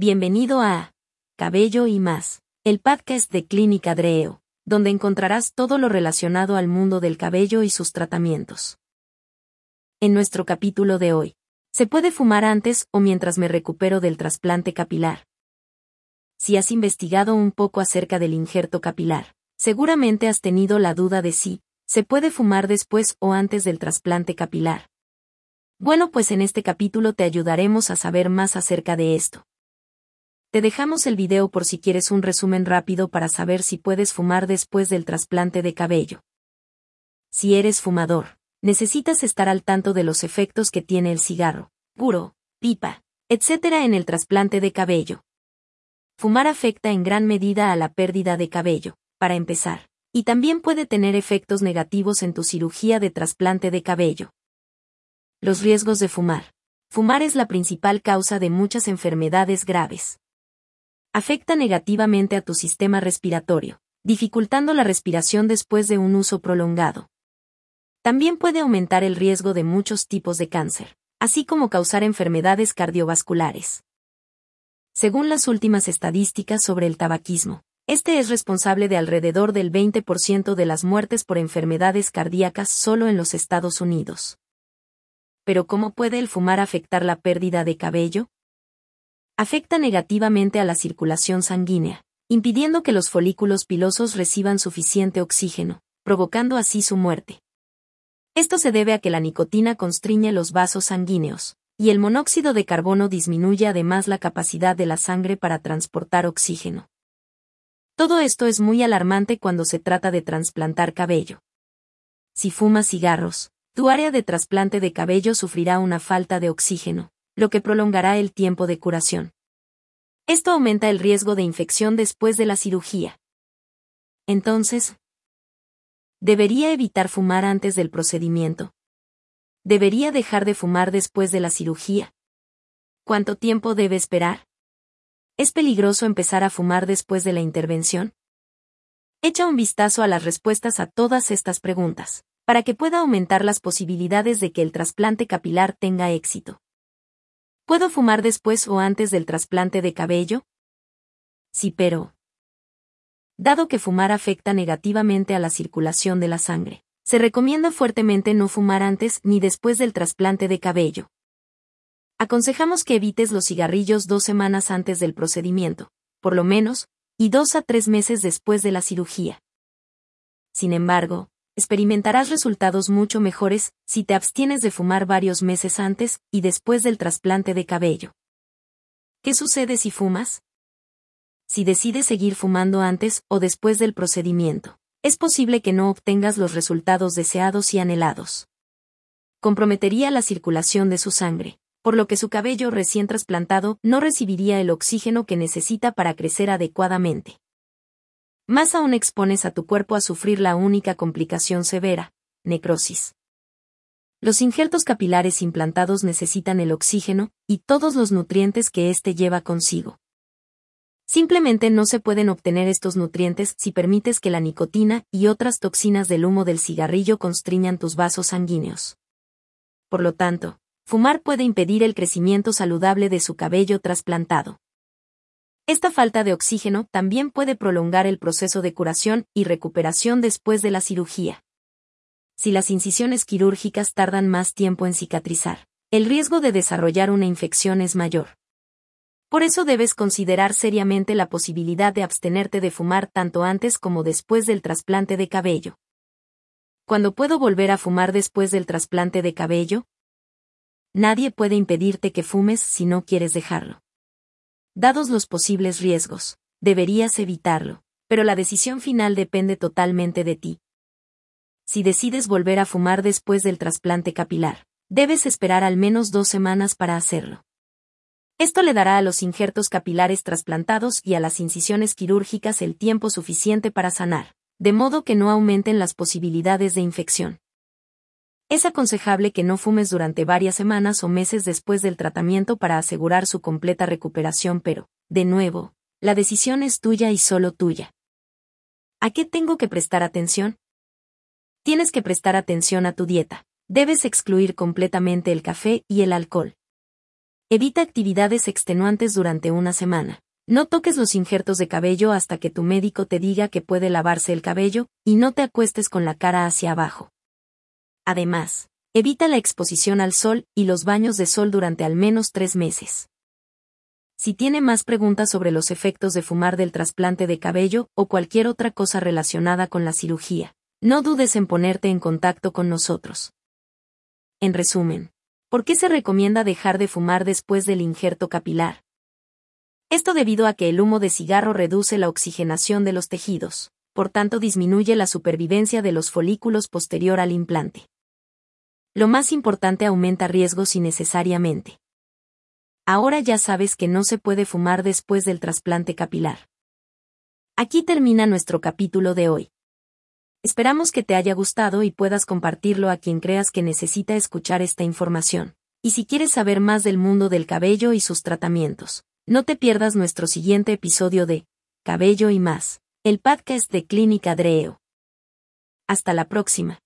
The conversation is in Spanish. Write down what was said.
Bienvenido a Cabello y más, el podcast de Clínica Dreo, donde encontrarás todo lo relacionado al mundo del cabello y sus tratamientos. En nuestro capítulo de hoy, ¿se puede fumar antes o mientras me recupero del trasplante capilar? Si has investigado un poco acerca del injerto capilar, seguramente has tenido la duda de si se puede fumar después o antes del trasplante capilar. Bueno, pues en este capítulo te ayudaremos a saber más acerca de esto. Te dejamos el video por si quieres un resumen rápido para saber si puedes fumar después del trasplante de cabello. Si eres fumador, necesitas estar al tanto de los efectos que tiene el cigarro, puro, pipa, etc. en el trasplante de cabello. Fumar afecta en gran medida a la pérdida de cabello, para empezar, y también puede tener efectos negativos en tu cirugía de trasplante de cabello. Los riesgos de fumar. Fumar es la principal causa de muchas enfermedades graves afecta negativamente a tu sistema respiratorio, dificultando la respiración después de un uso prolongado. También puede aumentar el riesgo de muchos tipos de cáncer, así como causar enfermedades cardiovasculares. Según las últimas estadísticas sobre el tabaquismo, este es responsable de alrededor del 20% de las muertes por enfermedades cardíacas solo en los Estados Unidos. Pero ¿cómo puede el fumar afectar la pérdida de cabello? Afecta negativamente a la circulación sanguínea, impidiendo que los folículos pilosos reciban suficiente oxígeno, provocando así su muerte. Esto se debe a que la nicotina constriñe los vasos sanguíneos, y el monóxido de carbono disminuye además la capacidad de la sangre para transportar oxígeno. Todo esto es muy alarmante cuando se trata de trasplantar cabello. Si fumas cigarros, tu área de trasplante de cabello sufrirá una falta de oxígeno, lo que prolongará el tiempo de curación. Esto aumenta el riesgo de infección después de la cirugía. Entonces, ¿debería evitar fumar antes del procedimiento? ¿Debería dejar de fumar después de la cirugía? ¿Cuánto tiempo debe esperar? ¿Es peligroso empezar a fumar después de la intervención? Echa un vistazo a las respuestas a todas estas preguntas, para que pueda aumentar las posibilidades de que el trasplante capilar tenga éxito. ¿Puedo fumar después o antes del trasplante de cabello? Sí, pero... Dado que fumar afecta negativamente a la circulación de la sangre, se recomienda fuertemente no fumar antes ni después del trasplante de cabello. Aconsejamos que evites los cigarrillos dos semanas antes del procedimiento, por lo menos, y dos a tres meses después de la cirugía. Sin embargo, experimentarás resultados mucho mejores si te abstienes de fumar varios meses antes y después del trasplante de cabello. ¿Qué sucede si fumas? Si decides seguir fumando antes o después del procedimiento, es posible que no obtengas los resultados deseados y anhelados. Comprometería la circulación de su sangre, por lo que su cabello recién trasplantado no recibiría el oxígeno que necesita para crecer adecuadamente. Más aún expones a tu cuerpo a sufrir la única complicación severa, necrosis. Los injertos capilares implantados necesitan el oxígeno y todos los nutrientes que éste lleva consigo. Simplemente no se pueden obtener estos nutrientes si permites que la nicotina y otras toxinas del humo del cigarrillo constriñan tus vasos sanguíneos. Por lo tanto, fumar puede impedir el crecimiento saludable de su cabello trasplantado. Esta falta de oxígeno también puede prolongar el proceso de curación y recuperación después de la cirugía. Si las incisiones quirúrgicas tardan más tiempo en cicatrizar, el riesgo de desarrollar una infección es mayor. Por eso debes considerar seriamente la posibilidad de abstenerte de fumar tanto antes como después del trasplante de cabello. ¿Cuándo puedo volver a fumar después del trasplante de cabello? Nadie puede impedirte que fumes si no quieres dejarlo. Dados los posibles riesgos, deberías evitarlo, pero la decisión final depende totalmente de ti. Si decides volver a fumar después del trasplante capilar, debes esperar al menos dos semanas para hacerlo. Esto le dará a los injertos capilares trasplantados y a las incisiones quirúrgicas el tiempo suficiente para sanar, de modo que no aumenten las posibilidades de infección. Es aconsejable que no fumes durante varias semanas o meses después del tratamiento para asegurar su completa recuperación, pero, de nuevo, la decisión es tuya y solo tuya. ¿A qué tengo que prestar atención? Tienes que prestar atención a tu dieta. Debes excluir completamente el café y el alcohol. Evita actividades extenuantes durante una semana. No toques los injertos de cabello hasta que tu médico te diga que puede lavarse el cabello, y no te acuestes con la cara hacia abajo. Además, evita la exposición al sol y los baños de sol durante al menos tres meses. Si tiene más preguntas sobre los efectos de fumar del trasplante de cabello o cualquier otra cosa relacionada con la cirugía, no dudes en ponerte en contacto con nosotros. En resumen, ¿por qué se recomienda dejar de fumar después del injerto capilar? Esto debido a que el humo de cigarro reduce la oxigenación de los tejidos, por tanto disminuye la supervivencia de los folículos posterior al implante. Lo más importante aumenta riesgos innecesariamente. Ahora ya sabes que no se puede fumar después del trasplante capilar. Aquí termina nuestro capítulo de hoy. Esperamos que te haya gustado y puedas compartirlo a quien creas que necesita escuchar esta información. Y si quieres saber más del mundo del cabello y sus tratamientos, no te pierdas nuestro siguiente episodio de Cabello y más, el podcast de Clínica Dreo. Hasta la próxima.